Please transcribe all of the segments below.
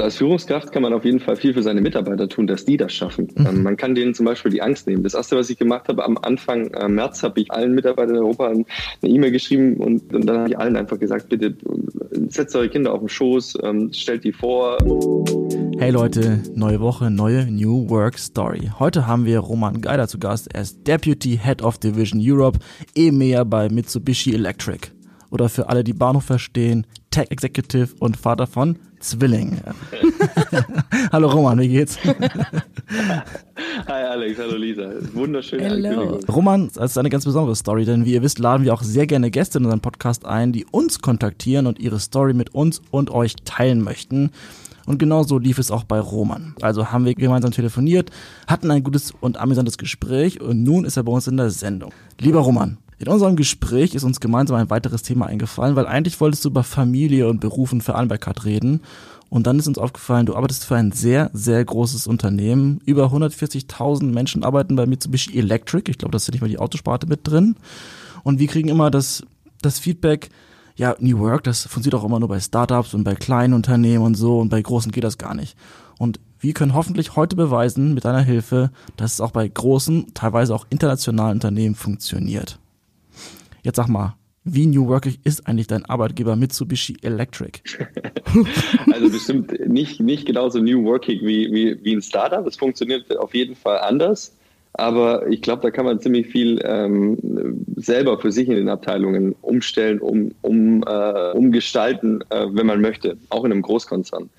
Also als Führungskraft kann man auf jeden Fall viel für seine Mitarbeiter tun, dass die das schaffen. Mhm. Ähm, man kann denen zum Beispiel die Angst nehmen. Das erste, was ich gemacht habe, am Anfang äh, März habe ich allen Mitarbeitern in Europa eine E-Mail geschrieben und, und dann habe ich allen einfach gesagt, bitte äh, setzt eure Kinder auf den Schoß, ähm, stellt die vor. Hey Leute, neue Woche, neue New Work Story. Heute haben wir Roman Geider zu Gast. Er ist Deputy Head of Division Europe, EMEA bei Mitsubishi Electric. Oder für alle, die Bahnhof verstehen, Tech Executive und Vater von Zwillingen. hallo Roman, wie geht's? Hi Alex, hallo Lisa. Wunderschöne Hello. Roman, das ist eine ganz besondere Story, denn wie ihr wisst, laden wir auch sehr gerne Gäste in unseren Podcast ein, die uns kontaktieren und ihre Story mit uns und euch teilen möchten. Und genau so lief es auch bei Roman. Also haben wir gemeinsam telefoniert, hatten ein gutes und amüsantes Gespräch und nun ist er bei uns in der Sendung. Lieber Roman, in unserem Gespräch ist uns gemeinsam ein weiteres Thema eingefallen, weil eigentlich wolltest du über Familie und Berufen für Albercat reden. Und dann ist uns aufgefallen, du arbeitest für ein sehr, sehr großes Unternehmen. Über 140.000 Menschen arbeiten bei Mitsubishi Electric. Ich glaube, das ist nicht mal die Autosparte mit drin. Und wir kriegen immer das, das Feedback, ja, New Work, das funktioniert auch immer nur bei Startups und bei kleinen Unternehmen und so und bei großen geht das gar nicht. Und wir können hoffentlich heute beweisen, mit deiner Hilfe, dass es auch bei großen, teilweise auch internationalen Unternehmen funktioniert. Jetzt sag mal, wie New Workig ist eigentlich dein Arbeitgeber Mitsubishi Electric? also bestimmt nicht, nicht genauso New Working wie, wie, wie ein Startup. Es funktioniert auf jeden Fall anders. Aber ich glaube, da kann man ziemlich viel ähm, selber für sich in den Abteilungen umstellen, um, um, äh, umgestalten, äh, wenn man möchte, auch in einem Großkonzern.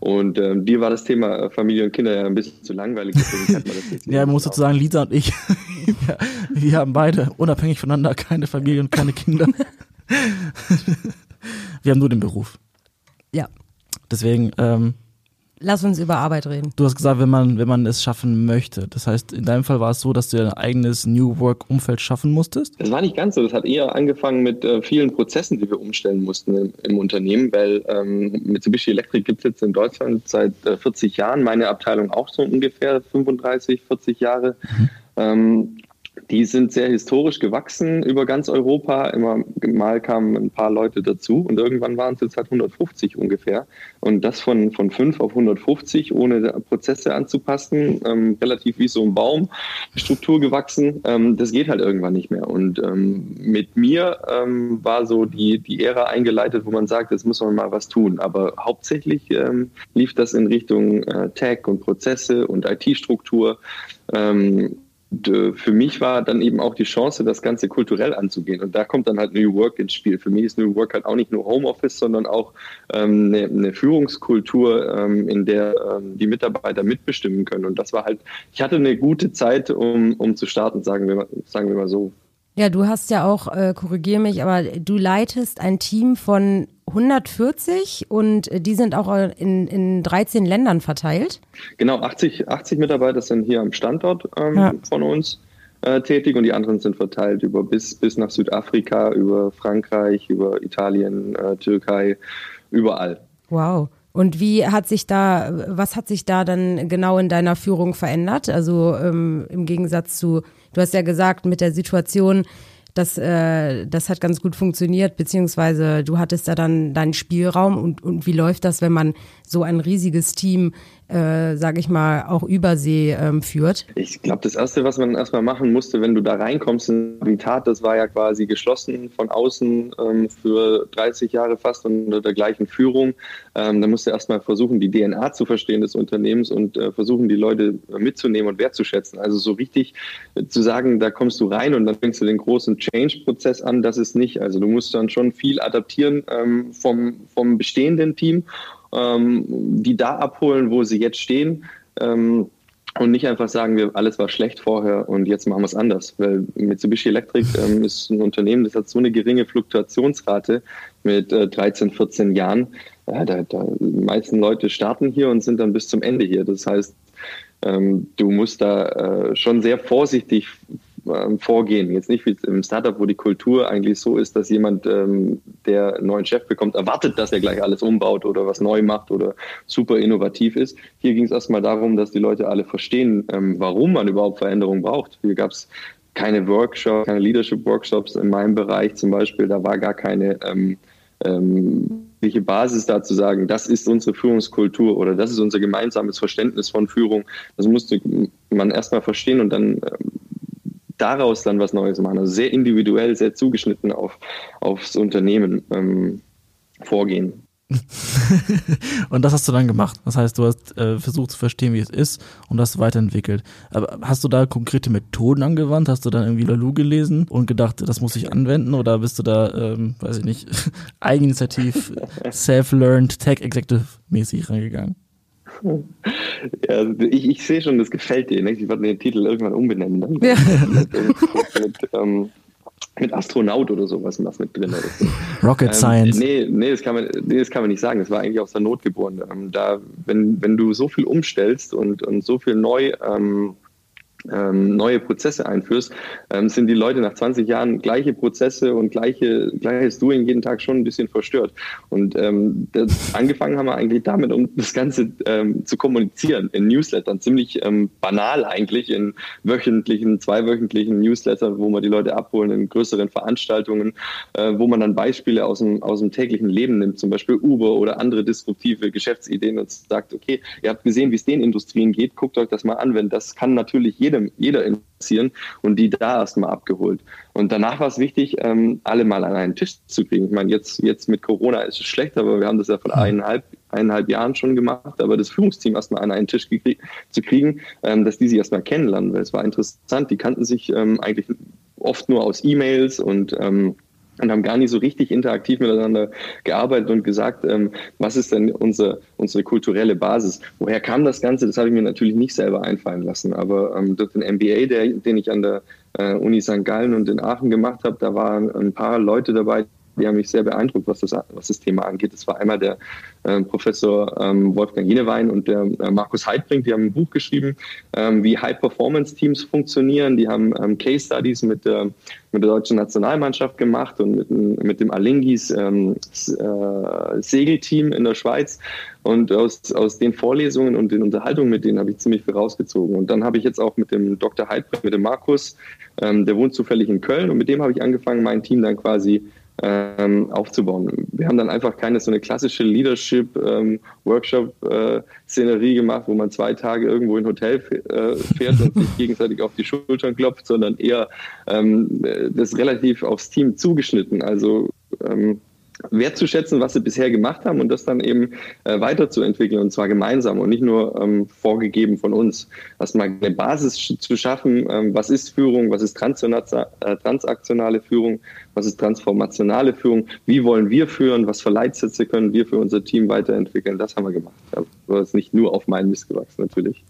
Und ähm, dir war das Thema Familie und Kinder ja ein bisschen zu langweilig. ja, man muss sozusagen, Lisa und ich, wir, wir haben beide unabhängig voneinander keine Familie und keine Kinder. wir haben nur den Beruf. Ja. Deswegen ähm, Lass uns über Arbeit reden. Du hast gesagt, wenn man, wenn man es schaffen möchte. Das heißt, in deinem Fall war es so, dass du ein eigenes New Work-Umfeld schaffen musstest? Das war nicht ganz so. Das hat eher angefangen mit äh, vielen Prozessen, die wir umstellen mussten im, im Unternehmen, weil ähm, Mitsubishi Electric gibt es jetzt in Deutschland seit äh, 40 Jahren, meine Abteilung auch so ungefähr 35, 40 Jahre. Mhm. Ähm, die sind sehr historisch gewachsen über ganz Europa. Immer mal kamen ein paar Leute dazu und irgendwann waren es jetzt halt 150 ungefähr. Und das von, von 5 auf 150, ohne Prozesse anzupassen, ähm, relativ wie so ein Baum, Struktur gewachsen, ähm, das geht halt irgendwann nicht mehr. Und ähm, mit mir ähm, war so die, die Ära eingeleitet, wo man sagt, jetzt muss man mal was tun. Aber hauptsächlich ähm, lief das in Richtung äh, Tech und Prozesse und IT-Struktur. Ähm, äh, für mich war dann eben auch die Chance, das Ganze kulturell anzugehen. Und da kommt dann halt New Work ins Spiel. Für mich ist New Work halt auch nicht nur Homeoffice, sondern auch ähm, eine, eine, Führungskultur, ähm, in der ähm, die Mitarbeiter mitbestimmen können. Und das war halt, ich hatte eine gute Zeit, um, um zu starten, sagen wir, sagen wir mal so. Ja, du hast ja auch, äh, korrigier mich, aber du leitest ein Team von 140 und die sind auch in, in 13 Ländern verteilt. Genau, 80, 80 Mitarbeiter sind hier am Standort ähm, ja. von uns äh, tätig und die anderen sind verteilt über bis, bis nach Südafrika, über Frankreich, über Italien, äh, Türkei, überall. Wow. Und wie hat sich da, was hat sich da dann genau in deiner Führung verändert? Also ähm, im Gegensatz zu, du hast ja gesagt, mit der Situation, das, äh, das hat ganz gut funktioniert, beziehungsweise du hattest da dann deinen Spielraum und, und wie läuft das, wenn man so ein riesiges Team äh, sage ich mal, auch Übersee ähm, führt? Ich glaube, das Erste, was man erstmal machen musste, wenn du da reinkommst in die Tat, das war ja quasi geschlossen von außen ähm, für 30 Jahre fast unter der gleichen Führung. Ähm, da musst du erstmal versuchen, die DNA zu verstehen des Unternehmens und äh, versuchen, die Leute mitzunehmen und wertzuschätzen. Also so richtig äh, zu sagen, da kommst du rein und dann fängst du den großen Change-Prozess an, das ist nicht. Also du musst dann schon viel adaptieren ähm, vom, vom bestehenden Team ähm, die da abholen, wo sie jetzt stehen. Ähm, und nicht einfach sagen, wir alles war schlecht vorher und jetzt machen wir es anders. Weil Mitsubishi Electric ähm, ist ein Unternehmen, das hat so eine geringe Fluktuationsrate mit äh, 13, 14 Jahren. Ja, da, da, die meisten Leute starten hier und sind dann bis zum Ende hier. Das heißt, ähm, du musst da äh, schon sehr vorsichtig ähm, vorgehen. Jetzt nicht wie im Startup, wo die Kultur eigentlich so ist, dass jemand, ähm, der einen neuen Chef bekommt, erwartet, dass er gleich alles umbaut oder was neu macht oder super innovativ ist. Hier ging es erstmal darum, dass die Leute alle verstehen, ähm, warum man überhaupt Veränderungen braucht. Hier gab es keine Workshops, keine Leadership-Workshops in meinem Bereich zum Beispiel. Da war gar keine ähm, ähm, welche Basis da zu sagen, das ist unsere Führungskultur oder das ist unser gemeinsames Verständnis von Führung. Das musste man erstmal verstehen und dann ähm, daraus dann was Neues machen. Also sehr individuell, sehr zugeschnitten auf, aufs Unternehmen ähm, vorgehen. und das hast du dann gemacht. Das heißt, du hast äh, versucht zu verstehen, wie es ist und hast weiterentwickelt. Aber hast du da konkrete Methoden angewandt? Hast du dann irgendwie Lalu gelesen und gedacht, das muss ich anwenden? Oder bist du da, ähm, weiß ich nicht, Eigeninitiativ, Self-Learned, Tech-Executive mäßig reingegangen? Ja, also ich, ich sehe schon, das gefällt dir. Ne? Ich werde den Titel irgendwann umbenennen. Dann. Ja. mit, mit, ähm, mit Astronaut oder sowas was mit drin. So. Rocket ähm, Science. Nee, nee, das kann man, nee, das kann man nicht sagen. Das war eigentlich aus der Not geboren. Ähm, da, wenn, wenn du so viel umstellst und, und so viel neu ähm, ähm, neue Prozesse einführst, ähm, sind die Leute nach 20 Jahren gleiche Prozesse und gleiche, gleiches Doing jeden Tag schon ein bisschen verstört. Und ähm, das, angefangen haben wir eigentlich damit, um das Ganze ähm, zu kommunizieren in Newslettern. Ziemlich ähm, banal eigentlich in wöchentlichen, zweiwöchentlichen Newslettern, wo man die Leute abholen in größeren Veranstaltungen, äh, wo man dann Beispiele aus dem, aus dem täglichen Leben nimmt, zum Beispiel Uber oder andere disruptive Geschäftsideen und sagt, okay, ihr habt gesehen, wie es den Industrien geht, guckt euch das mal an, wenn das kann natürlich jeder jedem, jeder interessieren und die da erstmal abgeholt. Und danach war es wichtig, ähm, alle mal an einen Tisch zu kriegen. Ich meine, jetzt, jetzt mit Corona ist es schlecht, aber wir haben das ja vor eineinhalb, eineinhalb Jahren schon gemacht, aber das Führungsteam erstmal an einen Tisch zu kriegen, ähm, dass die sich erstmal kennenlernen, weil es war interessant. Die kannten sich ähm, eigentlich oft nur aus E-Mails und ähm, und haben gar nicht so richtig interaktiv miteinander gearbeitet und gesagt, ähm, was ist denn unsere, unsere kulturelle Basis? Woher kam das Ganze? Das habe ich mir natürlich nicht selber einfallen lassen. Aber ähm, durch den MBA, der, den ich an der äh, Uni St. Gallen und in Aachen gemacht habe, da waren ein paar Leute dabei, die haben mich sehr beeindruckt, was das, was das Thema angeht. Das war einmal der äh, Professor ähm, Wolfgang Jenewein und der äh, Markus Heidbrink, die haben ein Buch geschrieben, ähm, wie High-Performance-Teams funktionieren. Die haben ähm, Case-Studies mit der, mit der deutschen Nationalmannschaft gemacht und mit, mit dem Alingis ähm, äh, Segelteam in der Schweiz. Und aus, aus den Vorlesungen und den Unterhaltungen mit denen habe ich ziemlich viel rausgezogen. Und dann habe ich jetzt auch mit dem Dr. Heidbrink, mit dem Markus, ähm, der wohnt zufällig in Köln und mit dem habe ich angefangen, mein Team dann quasi ähm, aufzubauen. Wir haben dann einfach keine so eine klassische Leadership-Workshop-Szenerie ähm, äh, gemacht, wo man zwei Tage irgendwo in ein Hotel äh, fährt und sich gegenseitig auf die Schultern klopft, sondern eher ähm, das relativ aufs Team zugeschnitten. Also ähm, wertzuschätzen, was sie bisher gemacht haben und das dann eben äh, weiterzuentwickeln und zwar gemeinsam und nicht nur ähm, vorgegeben von uns. Erstmal eine Basis zu schaffen, ähm, was ist Führung, was ist äh, transaktionale Führung, was ist transformationale Führung, wie wollen wir führen, was für Leitsätze können wir für unser Team weiterentwickeln, das haben wir gemacht. Aber das ist nicht nur auf meinen Mist gewachsen natürlich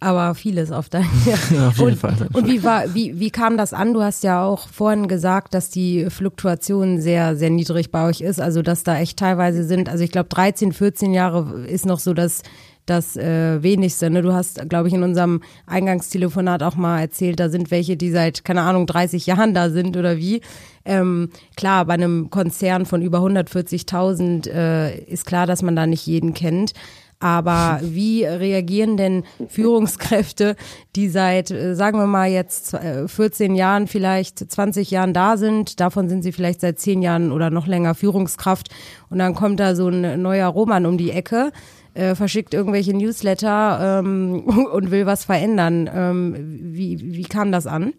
aber vieles auf dein ja, auf jeden und, Fall. Und wie war, wie, wie kam das an? Du hast ja auch vorhin gesagt, dass die Fluktuation sehr, sehr niedrig bei euch ist, also dass da echt teilweise sind, also ich glaube 13, 14 Jahre ist noch so das, das äh, wenigste. Ne? Du hast, glaube ich, in unserem Eingangstelefonat auch mal erzählt, da sind welche, die seit, keine Ahnung, 30 Jahren da sind oder wie. Ähm, klar, bei einem Konzern von über 140.000 äh, ist klar, dass man da nicht jeden kennt. Aber wie reagieren denn Führungskräfte, die seit, äh, sagen wir mal jetzt 14 äh, Jahren, vielleicht 20 Jahren da sind, davon sind sie vielleicht seit 10 Jahren oder noch länger Führungskraft und dann kommt da so ein neuer Roman um die Ecke, äh, verschickt irgendwelche Newsletter ähm, und will was verändern. Ähm, wie, wie kam das an?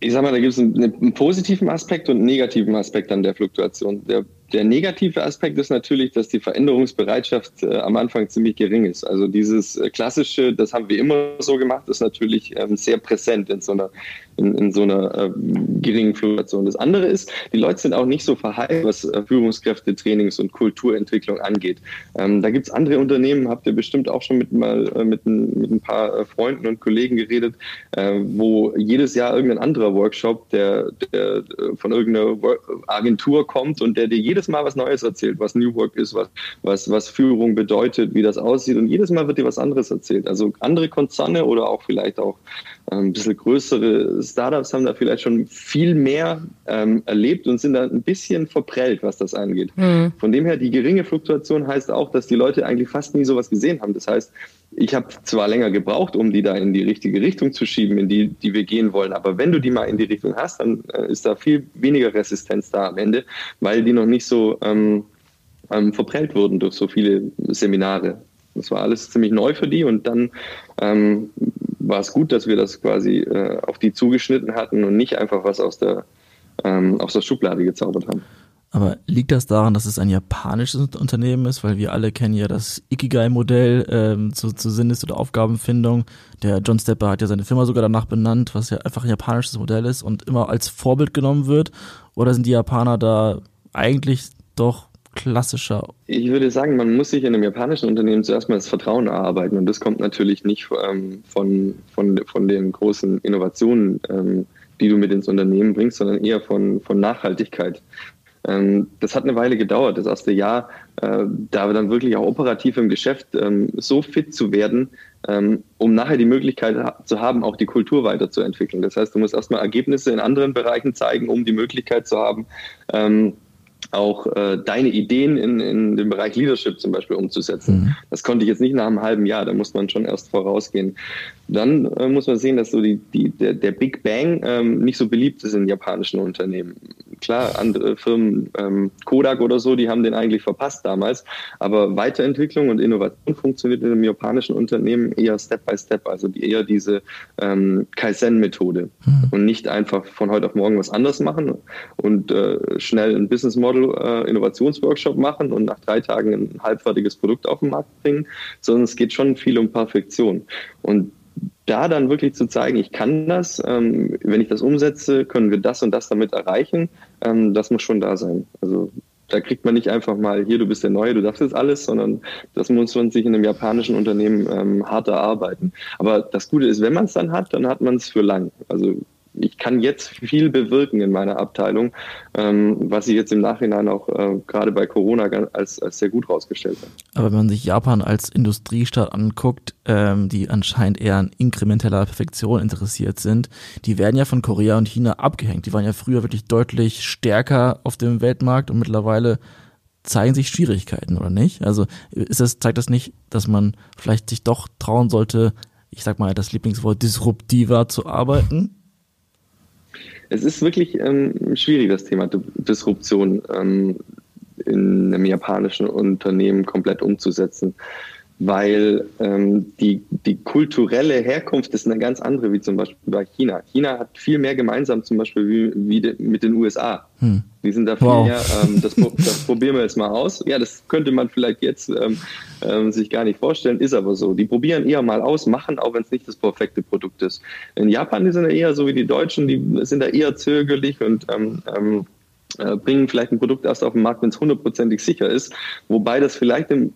Ich sag mal, da gibt es einen, einen, positiven Aspekt und einen negativen Aspekt an der Fluktuation. Der der negative Aspekt ist natürlich, dass die Veränderungsbereitschaft äh, am Anfang ziemlich gering ist. Also dieses äh, klassische, das haben wir immer so gemacht, ist natürlich ähm, sehr präsent in so einer, in, in so einer äh, geringen Fluktuation. Das andere ist, die Leute sind auch nicht so verheilt, was äh, Führungskräfte, Trainings und Kulturentwicklung angeht. Ähm, da gibt's andere Unternehmen, habt ihr bestimmt auch schon mit mal äh, mit, ein, mit ein paar äh, Freunden und Kollegen geredet, äh, wo jedes Jahr irgendein anderer Workshop, der, der äh, von irgendeiner Agentur kommt und der dir jedes Mal was Neues erzählt, was New Work ist, was, was, was Führung bedeutet, wie das aussieht. Und jedes Mal wird dir was anderes erzählt. Also andere Konzerne oder auch vielleicht auch ähm, ein bisschen größere Startups haben da vielleicht schon viel mehr ähm, erlebt und sind da ein bisschen verprellt, was das angeht. Mhm. Von dem her, die geringe Fluktuation heißt auch, dass die Leute eigentlich fast nie sowas gesehen haben. Das heißt, ich habe zwar länger gebraucht, um die da in die richtige Richtung zu schieben, in die, die wir gehen wollen, aber wenn du die mal in die Richtung hast, dann äh, ist da viel weniger Resistenz da am Ende, weil die noch nicht so ähm, ähm, verprellt wurden durch so viele Seminare. Das war alles ziemlich neu für die und dann ähm, war es gut, dass wir das quasi äh, auf die zugeschnitten hatten und nicht einfach was aus der, ähm, aus der Schublade gezaubert haben. Aber liegt das daran, dass es ein japanisches Unternehmen ist? Weil wir alle kennen ja das Ikigai-Modell ähm, zu, zu Sinnes- oder Aufgabenfindung. Der John Stepper hat ja seine Firma sogar danach benannt, was ja einfach ein japanisches Modell ist und immer als Vorbild genommen wird. Oder sind die Japaner da eigentlich doch klassischer? Ich würde sagen, man muss sich in einem japanischen Unternehmen zuerst mal das Vertrauen erarbeiten. Und das kommt natürlich nicht ähm, von, von, von den großen Innovationen, ähm, die du mit ins Unternehmen bringst, sondern eher von, von Nachhaltigkeit. Ähm, das hat eine Weile gedauert, das erste Jahr, äh, da dann wirklich auch operativ im Geschäft ähm, so fit zu werden, ähm, um nachher die Möglichkeit zu haben, auch die Kultur weiterzuentwickeln. Das heißt, du musst erstmal Ergebnisse in anderen Bereichen zeigen, um die Möglichkeit zu haben, auch äh, deine Ideen in, in dem Bereich Leadership zum Beispiel umzusetzen. Mhm. Das konnte ich jetzt nicht nach einem halben Jahr, da muss man schon erst vorausgehen. Dann äh, muss man sehen, dass so die, die, der, der Big Bang ähm, nicht so beliebt ist in japanischen Unternehmen. Klar, andere Firmen, ähm, Kodak oder so, die haben den eigentlich verpasst damals, aber Weiterentwicklung und Innovation funktioniert in einem japanischen Unternehmen eher Step by Step, also eher diese ähm, Kaizen-Methode mhm. und nicht einfach von heute auf morgen was anderes machen und äh, schnell ein Business Model Innovationsworkshop machen und nach drei Tagen ein halbfertiges Produkt auf den Markt bringen, sondern es geht schon viel um Perfektion. Und da dann wirklich zu zeigen, ich kann das, ähm, wenn ich das umsetze, können wir das und das damit erreichen, ähm, das muss schon da sein. Also da kriegt man nicht einfach mal, hier, du bist der Neue, du darfst jetzt alles, sondern das muss man sich in einem japanischen Unternehmen ähm, hart erarbeiten. Aber das Gute ist, wenn man es dann hat, dann hat man es für lang. Also ich kann jetzt viel bewirken in meiner Abteilung, ähm, was sich jetzt im Nachhinein auch äh, gerade bei Corona als, als sehr gut rausgestellt hat. Aber wenn man sich Japan als Industriestaat anguckt, ähm, die anscheinend eher an inkrementeller Perfektion interessiert sind, die werden ja von Korea und China abgehängt. Die waren ja früher wirklich deutlich stärker auf dem Weltmarkt und mittlerweile zeigen sich Schwierigkeiten, oder nicht? Also ist das, zeigt das nicht, dass man vielleicht sich doch trauen sollte, ich sag mal das Lieblingswort disruptiver zu arbeiten? Es ist wirklich ähm, schwierig, das Thema Disruption ähm, in einem japanischen Unternehmen komplett umzusetzen weil ähm, die, die kulturelle Herkunft ist eine ganz andere, wie zum Beispiel bei China. China hat viel mehr gemeinsam zum Beispiel wie, wie de, mit den USA. Hm. Die sind da viel wow. mehr, ähm, das, das probieren wir jetzt mal aus. Ja, das könnte man vielleicht jetzt ähm, ähm, sich gar nicht vorstellen, ist aber so. Die probieren eher mal aus, machen, auch wenn es nicht das perfekte Produkt ist. In Japan, die sind ja eher so wie die Deutschen, die sind da eher zögerlich und ähm, ähm, äh, bringen vielleicht ein Produkt erst auf den Markt, wenn es hundertprozentig sicher ist, wobei das vielleicht im,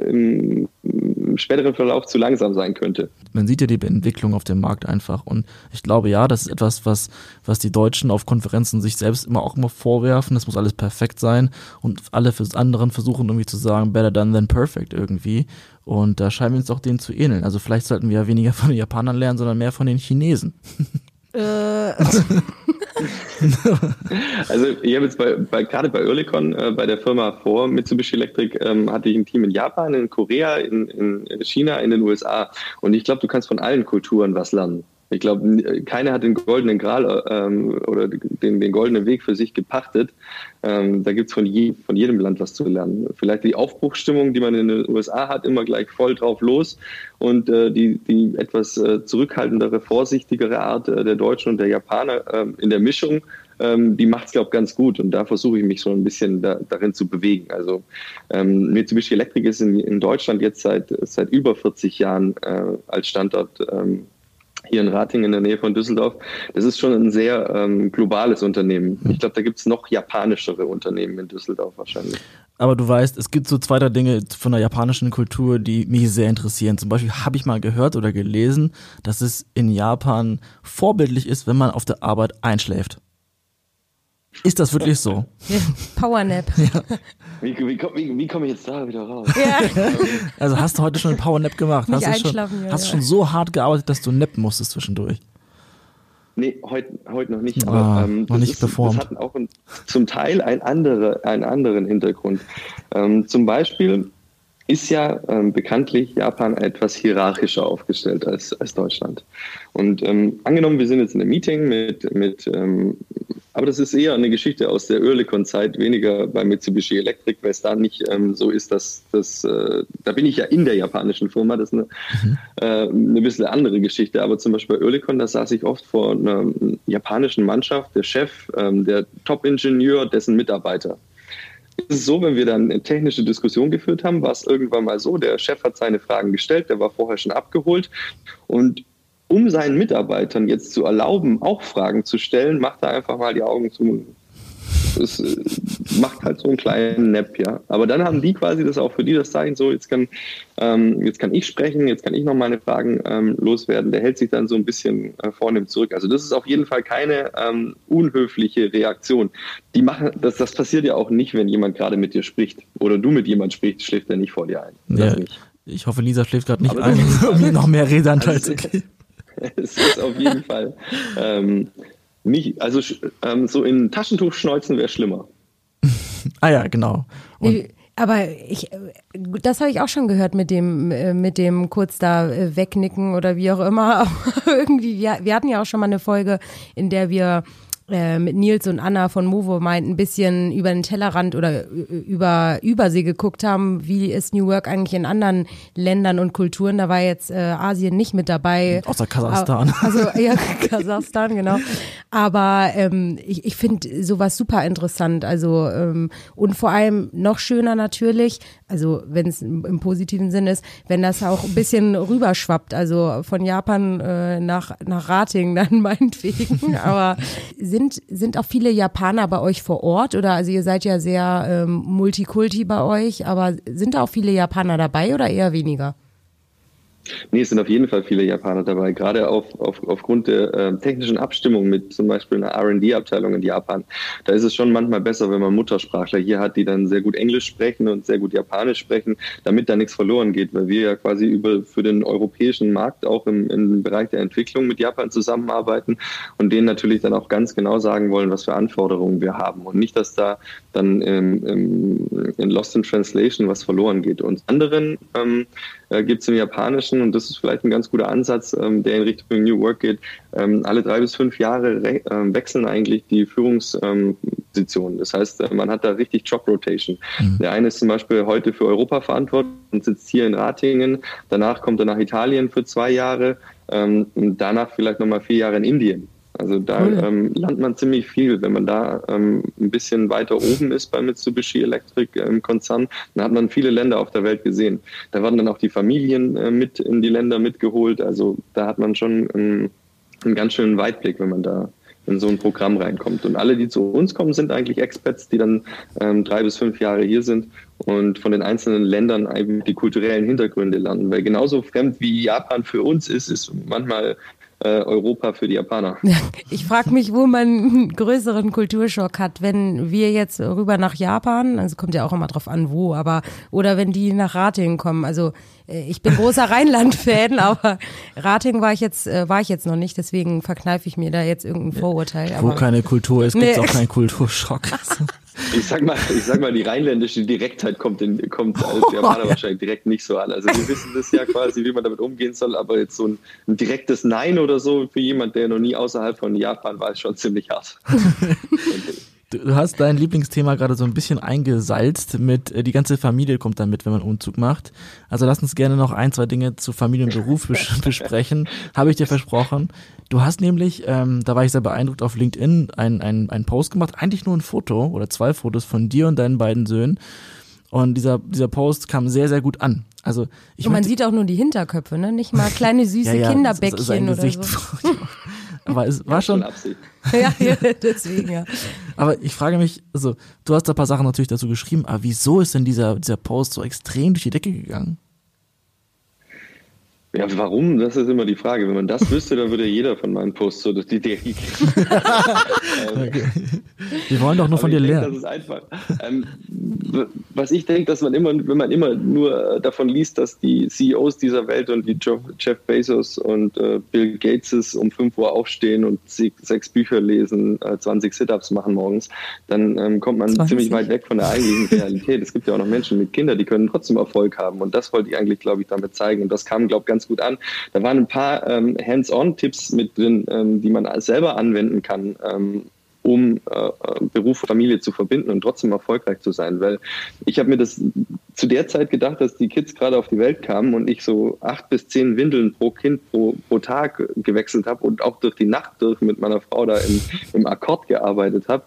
im, im, späteren Verlauf zu langsam sein könnte. Man sieht ja die Entwicklung auf dem Markt einfach und ich glaube ja, das ist etwas, was, was die Deutschen auf Konferenzen sich selbst immer auch immer vorwerfen, das muss alles perfekt sein und alle fürs anderen versuchen irgendwie zu sagen, better done than perfect irgendwie und da scheinen wir uns auch denen zu ähneln. Also vielleicht sollten wir ja weniger von den Japanern lernen, sondern mehr von den Chinesen. Äh. also ich habe jetzt bei, bei gerade bei Oerlikon, äh, bei der Firma vor Mitsubishi Electric, ähm, hatte ich ein Team in Japan, in Korea, in, in China, in den USA. Und ich glaube, du kannst von allen Kulturen was lernen. Ich glaube, keiner hat den goldenen Gral ähm, oder den, den goldenen Weg für sich gepachtet. Ähm, da gibt es von, je, von jedem Land was zu lernen. Vielleicht die Aufbruchsstimmung, die man in den USA hat, immer gleich voll drauf los und äh, die, die etwas äh, zurückhaltendere, vorsichtigere Art äh, der Deutschen und der Japaner ähm, in der Mischung, ähm, die macht es, glaube ich, ganz gut. Und da versuche ich mich so ein bisschen da, darin zu bewegen. Also ähm, Mitsubishi Electric ist in, in Deutschland jetzt seit, seit über 40 Jahren äh, als Standort ähm, hier in Rating in der Nähe von Düsseldorf. Das ist schon ein sehr ähm, globales Unternehmen. Ich glaube, da gibt es noch japanischere Unternehmen in Düsseldorf wahrscheinlich. Aber du weißt, es gibt so zwei, drei Dinge von der japanischen Kultur, die mich sehr interessieren. Zum Beispiel habe ich mal gehört oder gelesen, dass es in Japan vorbildlich ist, wenn man auf der Arbeit einschläft. Ist das wirklich so? Powernap. Ja. Wie, wie, wie, wie komme ich jetzt da wieder raus? Ja. Also hast du heute schon einen Powernap gemacht? Nicht hast du schon, ja, hast ja. schon so hart gearbeitet, dass du nappen musstest zwischendurch? Nee, heute heut noch nicht. Ah, aber ähm, noch nicht ist, performt. Das hat auch ein, zum Teil ein andere, einen anderen Hintergrund. Ähm, zum Beispiel ist ja ähm, bekanntlich Japan etwas hierarchischer aufgestellt als, als Deutschland. Und ähm, angenommen, wir sind jetzt in einem Meeting mit, mit ähm, aber das ist eher eine Geschichte aus der Oerlikon-Zeit, weniger bei Mitsubishi Electric, weil es da nicht ähm, so ist, dass das, äh, da bin ich ja in der japanischen Firma, das ist eine, mhm. äh, eine bisschen andere Geschichte. Aber zum Beispiel bei Oerlikon, da saß ich oft vor einer japanischen Mannschaft, der Chef, ähm, der Top-Ingenieur, dessen Mitarbeiter so, wenn wir dann eine technische Diskussion geführt haben, war es irgendwann mal so, der Chef hat seine Fragen gestellt, der war vorher schon abgeholt. Und um seinen Mitarbeitern jetzt zu erlauben, auch Fragen zu stellen, macht er einfach mal die Augen zu es äh, macht halt so einen kleinen Nap, ja. Aber dann haben die quasi das auch für die das Zeichen, so jetzt kann, ähm, jetzt kann ich sprechen, jetzt kann ich noch meine Fragen ähm, loswerden. Der hält sich dann so ein bisschen äh, vornehm zurück. Also das ist auf jeden Fall keine ähm, unhöfliche Reaktion. Die machen, das, das passiert ja auch nicht, wenn jemand gerade mit dir spricht oder du mit jemand sprichst, schläft er nicht vor dir ein. Ja, ich hoffe, Lisa schläft gerade nicht Aber ein, um mir noch mehr Redeanteil also, zu geben. Es ist auf jeden Fall ähm, nicht, also ähm, so in Taschentuch schneuzen wäre schlimmer. ah ja, genau. Und aber ich, das habe ich auch schon gehört mit dem, äh, mit dem kurz da äh, wegnicken oder wie auch immer. Aber irgendwie, wir, wir hatten ja auch schon mal eine Folge, in der wir äh, mit Nils und Anna von Movo meint, ein bisschen über den Tellerrand oder über Übersee geguckt haben, wie ist New Work eigentlich in anderen Ländern und Kulturen. Da war jetzt äh, Asien nicht mit dabei. Außer Kasachstan. Also ja, Kasachstan, genau. Aber ähm, ich, ich finde sowas super interessant. Also ähm, und vor allem noch schöner natürlich, also wenn es im positiven Sinn ist, wenn das auch ein bisschen rüberschwappt. Also von Japan äh, nach, nach Rating dann meinetwegen. Aber sind, sind auch viele Japaner bei euch vor Ort oder also ihr seid ja sehr ähm, Multikulti bei euch, aber sind da auch viele Japaner dabei oder eher weniger? Nee, es sind auf jeden Fall viele Japaner dabei, gerade auf, auf, aufgrund der äh, technischen Abstimmung mit zum Beispiel einer RD-Abteilung in Japan. Da ist es schon manchmal besser, wenn man Muttersprachler hier hat, die dann sehr gut Englisch sprechen und sehr gut Japanisch sprechen, damit da nichts verloren geht, weil wir ja quasi über für den europäischen Markt auch im, im Bereich der Entwicklung mit Japan zusammenarbeiten und denen natürlich dann auch ganz genau sagen wollen, was für Anforderungen wir haben. Und nicht, dass da dann im, in Lost in Translation was verloren geht. Und anderen ähm, äh, gibt es im Japanischen, und das ist vielleicht ein ganz guter Ansatz, ähm, der in Richtung New Work geht, ähm, alle drei bis fünf Jahre äh, wechseln eigentlich die Führungspositionen. das heißt, äh, man hat da richtig Job Rotation. Mhm. Der eine ist zum Beispiel heute für Europa verantwortlich und sitzt hier in Ratingen. Danach kommt er nach Italien für zwei Jahre ähm, und danach vielleicht nochmal vier Jahre in Indien. Also da cool. ähm, lernt man ziemlich viel. Wenn man da ähm, ein bisschen weiter oben ist bei Mitsubishi Electric im Konzern, dann hat man viele Länder auf der Welt gesehen. Da werden dann auch die Familien äh, mit in die Länder mitgeholt. Also da hat man schon einen, einen ganz schönen Weitblick, wenn man da in so ein Programm reinkommt. Und alle, die zu uns kommen, sind eigentlich Expats, die dann ähm, drei bis fünf Jahre hier sind und von den einzelnen Ländern die kulturellen Hintergründe lernen. Weil genauso fremd wie Japan für uns ist, ist manchmal Europa für die Japaner. Ich frage mich, wo man einen größeren Kulturschock hat, wenn wir jetzt rüber nach Japan, also kommt ja auch immer drauf an, wo, aber oder wenn die nach Ratingen kommen. Also äh, ich bin großer Rheinland-Fan, aber Ratingen war ich jetzt äh, war ich jetzt noch nicht, deswegen verkneife ich mir da jetzt irgendein Vorurteil. Wo keine Kultur ist, gibt es nee. auch keinen Kulturschock. Ich sag mal, ich sag mal, die rheinländische Direktheit kommt, in, kommt als Japaner oh, wahrscheinlich direkt nicht so an. Also wir wissen das ja quasi, wie man damit umgehen soll, aber jetzt so ein, ein direktes Nein oder so für jemand, der noch nie außerhalb von Japan war, ist schon ziemlich hart. Du hast dein Lieblingsthema gerade so ein bisschen eingesalzt mit, äh, die ganze Familie kommt dann mit, wenn man Umzug macht. Also lass uns gerne noch ein, zwei Dinge zu Familie und Beruf bes besprechen. Habe ich dir versprochen. Du hast nämlich, ähm, da war ich sehr beeindruckt, auf LinkedIn einen ein Post gemacht, eigentlich nur ein Foto oder zwei Fotos von dir und deinen beiden Söhnen. Und dieser, dieser Post kam sehr, sehr gut an. Also ich und man sieht auch nur die Hinterköpfe, ne? Nicht mal kleine süße ja, ja, Kinderbäckchen oder so. Aber es war schon. ja, ja, deswegen, ja. Aber ich frage mich, also, du hast da ein paar Sachen natürlich dazu geschrieben, aber wieso ist denn dieser, dieser Post so extrem durch die Decke gegangen? Ja, warum? Das ist immer die Frage. Wenn man das wüsste, dann würde jeder von meinen Posts so die Idee okay. Wir wollen doch nur von dir denke, lernen. Das ist einfach. Ähm, was ich denke, dass man immer, wenn man immer nur davon liest, dass die CEOs dieser Welt und die Jeff Bezos und äh, Bill Gateses um 5 Uhr aufstehen und sechs Bücher lesen, äh, 20 Sit-Ups machen morgens, dann ähm, kommt man 20. ziemlich weit weg von der eigentlichen Realität. es gibt ja auch noch Menschen mit Kindern, die können trotzdem Erfolg haben. Und das wollte ich eigentlich, glaube ich, damit zeigen. Und das kam, glaube ich, ganz gut an. Da waren ein paar ähm, Hands-on-Tipps mit drin, ähm, die man selber anwenden kann, ähm, um äh, Beruf und Familie zu verbinden und trotzdem erfolgreich zu sein. Weil ich habe mir das zu der Zeit gedacht, dass die Kids gerade auf die Welt kamen und ich so acht bis zehn Windeln pro Kind pro, pro Tag gewechselt habe und auch durch die Nacht durch mit meiner Frau da im, im Akkord gearbeitet habe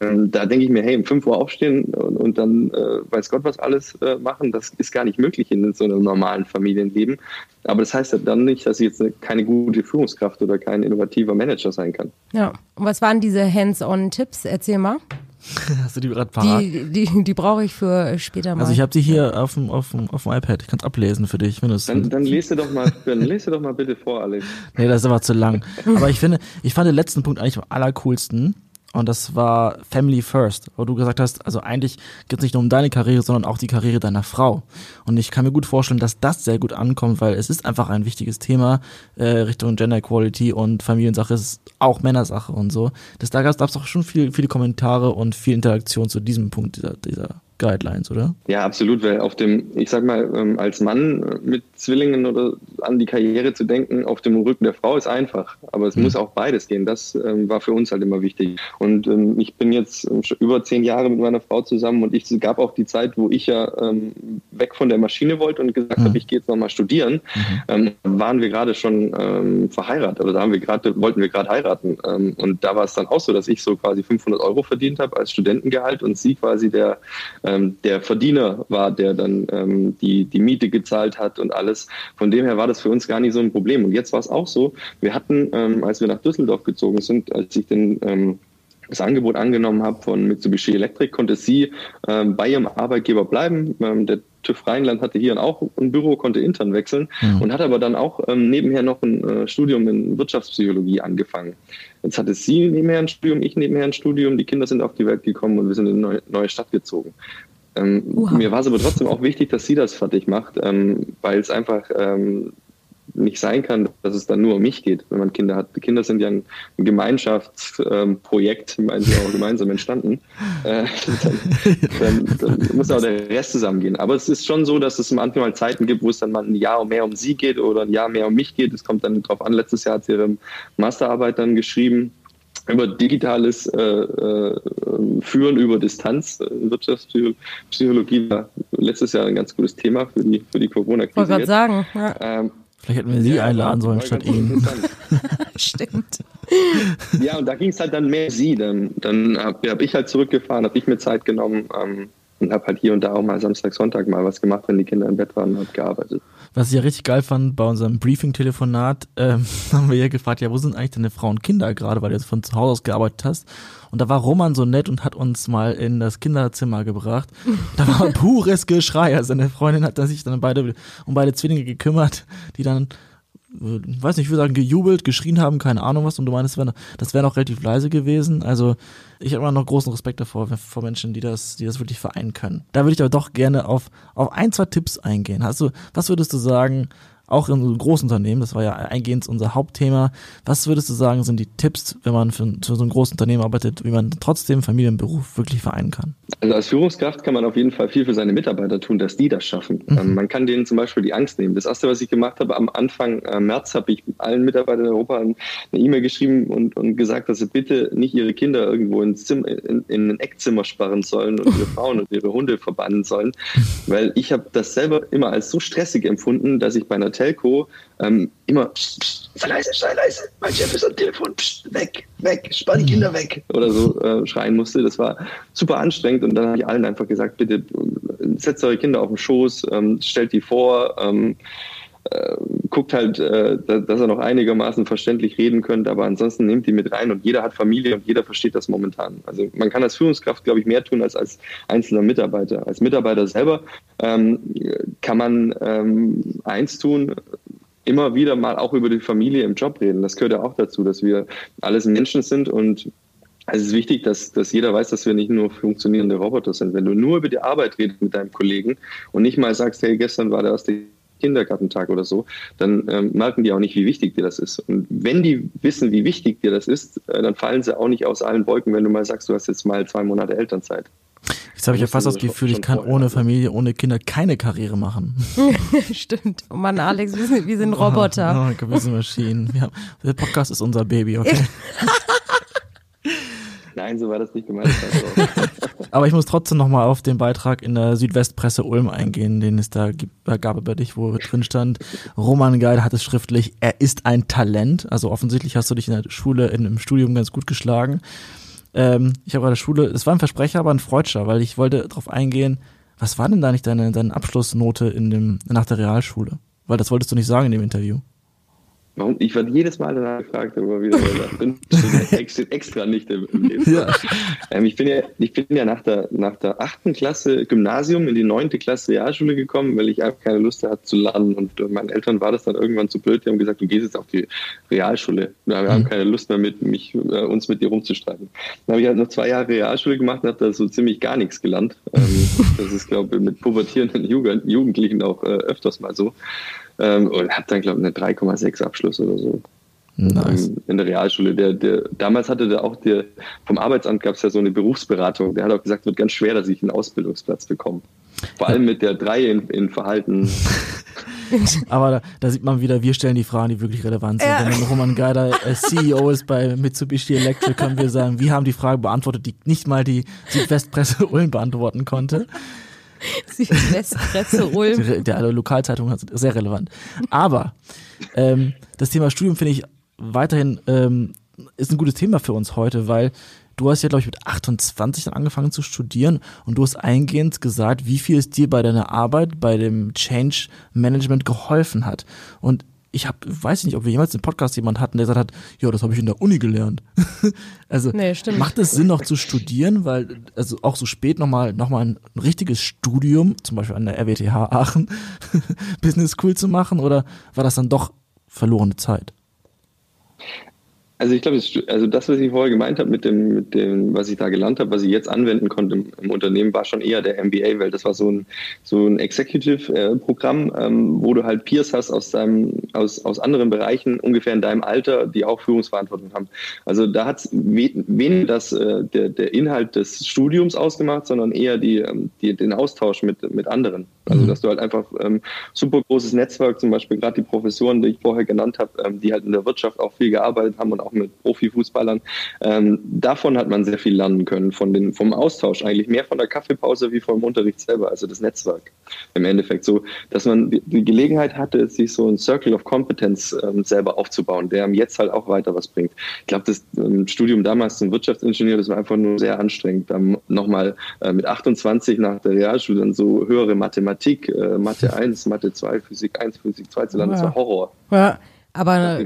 da denke ich mir, hey, um 5 Uhr aufstehen und, und dann äh, weiß Gott was alles äh, machen, das ist gar nicht möglich in so einem normalen Familienleben. Aber das heißt ja dann nicht, dass ich jetzt eine, keine gute Führungskraft oder kein innovativer Manager sein kann. Ja, und was waren diese Hands-on-Tipps? Erzähl mal. Hast du die gerade parat? Die, die, die brauche ich für später mal. Also ich habe sie hier auf dem, auf, dem, auf dem iPad. Ich kann es ablesen für dich. Wenn dann, dann lese doch mal, dann lese doch mal bitte vor, Alex. Nee, das ist aber zu lang. Aber ich finde, ich fand den letzten Punkt eigentlich am allercoolsten. Und das war Family First, wo du gesagt hast, also eigentlich geht es nicht nur um deine Karriere, sondern auch die Karriere deiner Frau. Und ich kann mir gut vorstellen, dass das sehr gut ankommt, weil es ist einfach ein wichtiges Thema äh, Richtung Gender Equality und Familiensache ist auch Männersache und so. Das, da gab es auch schon viel, viele Kommentare und viel Interaktion zu diesem Punkt dieser, dieser Guidelines, oder? Ja, absolut, weil auf dem, ich sag mal, ähm, als Mann mit Zwillingen oder an die Karriere zu denken, auf dem Rücken der Frau ist einfach. Aber es mhm. muss auch beides gehen. Das ähm, war für uns halt immer wichtig. Und ähm, ich bin jetzt über zehn Jahre mit meiner Frau zusammen und ich gab auch die Zeit, wo ich ja weg von der Maschine wollte und gesagt mhm. habe, ich gehe jetzt nochmal studieren. Mhm. Waren wir gerade schon verheiratet oder da haben wir gerade, wollten wir gerade heiraten. und da war es dann auch so, dass ich so quasi 500 Euro verdient habe als Studentengehalt und sie quasi der ähm, der Verdiener war, der dann ähm, die, die Miete gezahlt hat und alles. Von dem her war das für uns gar nicht so ein Problem. Und jetzt war es auch so, wir hatten, ähm, als wir nach Düsseldorf gezogen sind, als ich den ähm, das Angebot angenommen habe von Mitsubishi Electric, konnte sie ähm, bei ihrem Arbeitgeber bleiben. Ähm, der TÜV Rheinland hatte hier auch ein Büro, konnte intern wechseln mhm. und hat aber dann auch ähm, nebenher noch ein äh, Studium in Wirtschaftspsychologie angefangen. Jetzt hatte sie nebenher ein Studium, ich nebenher ein Studium, die Kinder sind auf die Welt gekommen und wir sind in eine neue, neue Stadt gezogen. Ähm, mir war es aber trotzdem auch wichtig, dass sie das fertig macht, ähm, weil es einfach ähm, nicht sein kann, dass es dann nur um mich geht, wenn man Kinder hat. Die Kinder sind ja ein, Gemeinschaftsprojekt, ähm, meinen sie auch gemeinsam entstanden. Äh, dann, dann, dann, muss auch der Rest zusammengehen. Aber es ist schon so, dass es manchmal Zeiten gibt, wo es dann mal ein Jahr mehr um sie geht oder ein Jahr mehr um mich geht. Es kommt dann darauf an. Letztes Jahr hat sie ihre Masterarbeit dann geschrieben über digitales äh, äh, Führen über Distanz. Äh, Wirtschaftspsychologie war letztes Jahr ein ganz gutes Thema für die, für die Corona-Krise. Wollte gerade sagen. Ja. Ähm, Vielleicht hätten wir Sie ja, einladen sollen statt ihn. Stimmt. Ja, und da ging es halt dann mehr Sie. Dann, dann habe hab ich halt zurückgefahren, habe ich mir Zeit genommen ähm, und habe halt hier und da auch mal Samstag, Sonntag mal was gemacht, wenn die Kinder im Bett waren und habe gearbeitet. Was ich ja richtig geil fand, bei unserem Briefing-Telefonat ähm, haben wir ja gefragt, ja, wo sind eigentlich deine Frauen und Kinder gerade, weil du jetzt von zu Hause aus gearbeitet hast. Und da war Roman so nett und hat uns mal in das Kinderzimmer gebracht. Da war ein pures Geschrei. Also seine Freundin hat sich dann beide um beide Zwillinge gekümmert, die dann äh, weiß nicht, ich würde sagen, gejubelt, geschrien haben, keine Ahnung was. Und du meinst, das wäre noch relativ leise gewesen. Also ich habe immer noch großen Respekt davor, vor Menschen, die das, die das wirklich vereinen können. Da würde ich aber doch gerne auf, auf ein, zwei Tipps eingehen. Hast du, was würdest du sagen, auch in Großunternehmen, das war ja eingehend unser Hauptthema. Was würdest du sagen, sind die Tipps, wenn man für, für so ein großes Unternehmen arbeitet, wie man trotzdem Familienberuf wirklich vereinen kann? Also als Führungskraft kann man auf jeden Fall viel für seine Mitarbeiter tun, dass die das schaffen. Mhm. Ähm, man kann denen zum Beispiel die Angst nehmen. Das erste, was ich gemacht habe, am Anfang äh, März habe ich allen Mitarbeitern in Europa eine E-Mail geschrieben und, und gesagt, dass sie bitte nicht ihre Kinder irgendwo ins Zimmer, in, in ein Eckzimmer sparren sollen und ihre Frauen und ihre Hunde verbannen sollen. Weil ich habe das selber immer als so stressig empfunden, dass ich bei einer Telco ähm, immer pst, pst, sei leise, sei leise, mein Chef ist am Telefon, pst, weg, weg, spann die mhm. Kinder weg oder so äh, schreien musste. Das war super anstrengend und dann habe ich allen einfach gesagt, bitte äh, setzt eure Kinder auf den Schoß, ähm, stellt die vor, ähm, äh, guckt halt, äh, dass er noch einigermaßen verständlich reden könnte, aber ansonsten nehmt die mit rein und jeder hat Familie und jeder versteht das momentan. Also man kann als Führungskraft, glaube ich, mehr tun als als einzelner Mitarbeiter. Als Mitarbeiter selber ähm, kann man ähm, eins tun, immer wieder mal auch über die Familie im Job reden. Das gehört ja auch dazu, dass wir alles Menschen sind und es ist wichtig, dass, dass jeder weiß, dass wir nicht nur funktionierende Roboter sind. Wenn du nur über die Arbeit redest mit deinem Kollegen und nicht mal sagst, hey, gestern war der erste Kindergartentag oder so, dann ähm, merken die auch nicht, wie wichtig dir das ist. Und wenn die wissen, wie wichtig dir das ist, äh, dann fallen sie auch nicht aus allen Wolken, wenn du mal sagst, du hast jetzt mal zwei Monate Elternzeit. Jetzt habe ich ja fast das Gefühl, ich kann ohne Familie, ohne Kinder keine Karriere machen. Stimmt. Oh Mann, Alex, wir sind, wir sind Roboter. Oh, wir sind Maschinen. Haben, der Podcast ist unser Baby, okay? Nein, so war das nicht gemeint. Aber ich muss trotzdem nochmal auf den Beitrag in der Südwestpresse Ulm eingehen, den es da gab über dich, wo drin stand, Roman Geil hat es schriftlich, er ist ein Talent. Also offensichtlich hast du dich in der Schule, in, im Studium ganz gut geschlagen. Ähm, ich habe gerade Schule, es war ein Versprecher, aber ein Freudscher, weil ich wollte darauf eingehen, was war denn da nicht deine, deine Abschlussnote in dem, nach der Realschule? Weil das wolltest du nicht sagen in dem Interview. Warum? Ich werde jedes Mal danach gefragt, aber wieder steht extra nicht im, im ja. ähm, ich, bin ja, ich bin ja nach der, nach der achten Klasse Gymnasium in die neunte Klasse Realschule gekommen, weil ich einfach keine Lust hatte zu lernen. Und äh, meinen Eltern war das dann irgendwann zu blöd. Die haben gesagt, du gehst jetzt auf die Realschule. Ja, wir mhm. haben keine Lust mehr, mit, mich, äh, uns mit dir rumzustreiten. Dann habe ich halt noch zwei Jahre Realschule gemacht und habe da so ziemlich gar nichts gelernt. Ähm, das ist, glaube ich, mit pubertierenden Jugend, Jugendlichen auch äh, öfters mal so ähm, und habe dann, glaube ich, eine 3,6 Abschluss oder so. Nice. Ähm, in der Realschule. Der, der, damals hatte der auch der, vom Arbeitsamt gab es ja so eine Berufsberatung. Der hat auch gesagt, es wird ganz schwer, dass ich einen Ausbildungsplatz bekomme. Vor allem mit der 3 in, in Verhalten. Aber da, da, sieht man wieder, wir stellen die Fragen, die wirklich relevant sind. Ja. Wenn Roman Geider äh, CEO ist bei Mitsubishi Electric, können wir sagen, wir haben die Frage beantwortet, die nicht mal die Südwestpresse Ulm beantworten konnte. Südwestpresse Ulm. Der, der Lokalzeitung ist sehr relevant. Aber ähm, das Thema Studium finde ich weiterhin ähm, ist ein gutes Thema für uns heute, weil du hast ja, glaube ich, mit 28 dann angefangen zu studieren und du hast eingehend gesagt, wie viel es dir bei deiner Arbeit, bei dem Change Management geholfen hat. Und ich hab, weiß nicht, ob wir jemals im Podcast jemand hatten, der gesagt hat, ja, das habe ich in der Uni gelernt. also nee, macht es Sinn, noch zu studieren, weil also auch so spät nochmal noch mal ein richtiges Studium, zum Beispiel an der RWTH Aachen, Business School zu machen, oder war das dann doch verlorene Zeit? Also ich glaube, also das, was ich vorher gemeint habe mit dem, mit dem, was ich da gelernt habe, was ich jetzt anwenden konnte im, im Unternehmen, war schon eher der MBA, weil das war so ein so ein Executive-Programm, ähm, wo du halt Peers hast aus deinem, aus, aus anderen Bereichen, ungefähr in deinem Alter, die auch Führungsverantwortung haben. Also da hat es weniger das äh, der, der Inhalt des Studiums ausgemacht, sondern eher die, ähm, die den Austausch mit, mit anderen. Also mhm. dass du halt einfach ähm, super großes Netzwerk, zum Beispiel gerade die Professoren, die ich vorher genannt habe, ähm, die halt in der Wirtschaft auch viel gearbeitet haben und auch mit Profifußballern. Ähm, davon hat man sehr viel lernen können, von den, vom Austausch eigentlich mehr von der Kaffeepause wie vom Unterricht selber, also das Netzwerk im Endeffekt so, dass man die, die Gelegenheit hatte, sich so ein Circle of Competence ähm, selber aufzubauen, der einem jetzt halt auch weiter was bringt. Ich glaube, das ähm, Studium damals zum Wirtschaftsingenieur, das war einfach nur sehr anstrengend. Dann nochmal äh, mit 28 nach der Realschule dann so höhere Mathematik, äh, Mathe 1, Mathe 2, Physik 1, Physik 2 zu lernen, ja. das war Horror. Ja. Aber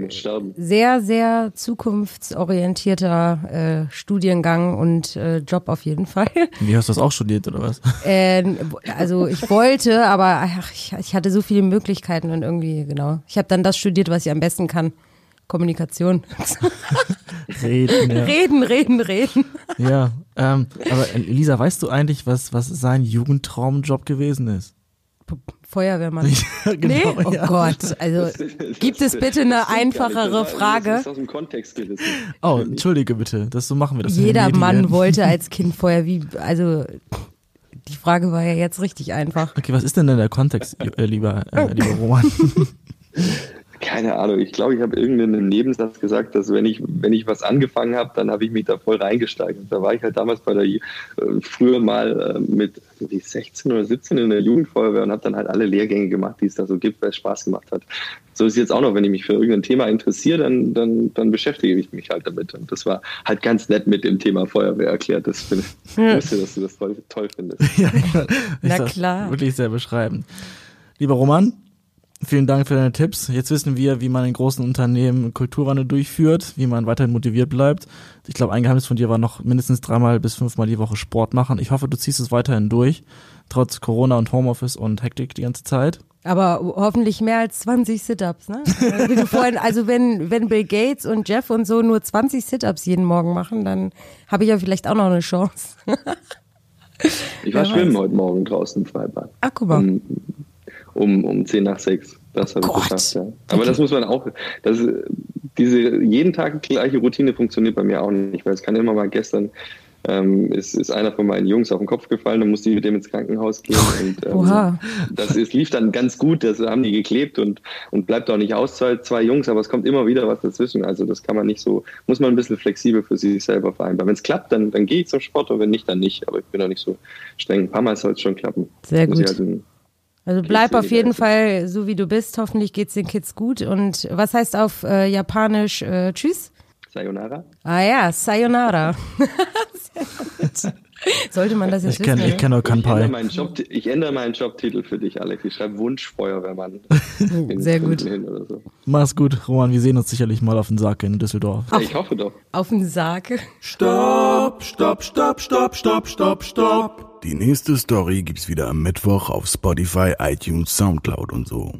sehr, sehr zukunftsorientierter äh, Studiengang und äh, Job auf jeden Fall. Wie hast du das auch studiert oder was? Äh, also ich wollte, aber ach, ich, ich, hatte so viele Möglichkeiten und irgendwie, genau. Ich habe dann das studiert, was ich am besten kann. Kommunikation. reden, ja. Reden, reden, reden. Ja, ähm, aber Elisa, weißt du eigentlich, was, was sein Jugendtraumjob gewesen ist? Feuerwehrmann. Ja, genau, nee? Oh ja. Gott, also gibt es bitte eine einfachere Frage? Das ist aus dem Kontext gerissen. Oh, entschuldige bitte, das so machen wir das. Jeder Mann wollte als Kind Feuer, wie, also die Frage war ja jetzt richtig einfach. Okay, was ist denn denn der Kontext, äh, lieber, äh, lieber Roman? Keine Ahnung, ich glaube, ich habe irgendeinen Nebensatz gesagt, dass wenn ich, wenn ich was angefangen habe, dann habe ich mich da voll reingesteigert. Da war ich halt damals bei der, äh, früher mal äh, mit wie 16 oder 17 in der Jugendfeuerwehr und habe dann halt alle Lehrgänge gemacht, die es da so gibt, weil es Spaß gemacht hat. So ist es jetzt auch noch, wenn ich mich für irgendein Thema interessiere, dann, dann, dann beschäftige ich mich halt damit. Und das war halt ganz nett mit dem Thema Feuerwehr erklärt. Das finde ich, ja. wusste, dass du das toll, toll findest. Ja, Na klar. Wirklich sehr beschreibend. Lieber Roman, Vielen Dank für deine Tipps. Jetzt wissen wir, wie man in großen Unternehmen Kulturwandel durchführt, wie man weiterhin motiviert bleibt. Ich glaube, ein Geheimnis von dir war noch mindestens dreimal bis fünfmal die Woche Sport machen. Ich hoffe, du ziehst es weiterhin durch, trotz Corona und Homeoffice und Hektik die ganze Zeit. Aber hoffentlich mehr als 20 Sit-Ups, ne? Äh, wie du vorhin, also wenn, wenn Bill Gates und Jeff und so nur 20 Sit-Ups jeden Morgen machen, dann habe ich ja vielleicht auch noch eine Chance. Ich war schwimmen heute Morgen draußen im Freibad. Ach, guck mal. Um, um, um 10 nach 6. Das habe ich geschafft, ja. Aber das muss man auch, das, diese jeden Tag gleiche Routine funktioniert bei mir auch nicht, weil es kann immer mal gestern ähm, ist, ist einer von meinen Jungs auf den Kopf gefallen, dann musste ich mit dem ins Krankenhaus gehen. Und, ähm, Oha. das ist, lief dann ganz gut, das haben die geklebt und, und bleibt auch nicht aus, zwei, zwei Jungs, aber es kommt immer wieder was dazwischen. Also das kann man nicht so, muss man ein bisschen flexibel für sich selber vereinbaren. Wenn es klappt, dann, dann gehe ich zum Sport und wenn nicht, dann nicht. Aber ich bin auch nicht so streng. Ein paar Mal soll es schon klappen. Sehr gut. Also, Also bleib auf jeden Fall so wie du bist. Hoffentlich geht's den Kids gut. Und was heißt auf äh, Japanisch äh, Tschüss? Sayonara. Ah ja, Sayonara. Sehr gut. Sollte man das jetzt Ich kenne wissen? ich kenn auch Ich ändere, Kanpai. Job, ich ändere meinen Jobtitel für dich, Alex. Ich schreibe Wunschfeuerwehrmann. Sehr gut. So. Mach's gut, Roman. Wir sehen uns sicherlich mal auf den Sarg in Düsseldorf. Ja, ich hoffe doch. Auf den Sarg. Stopp, stopp, stopp, stopp, stopp, stopp, stopp. Die nächste Story gibt's wieder am Mittwoch auf Spotify, iTunes, Soundcloud und so.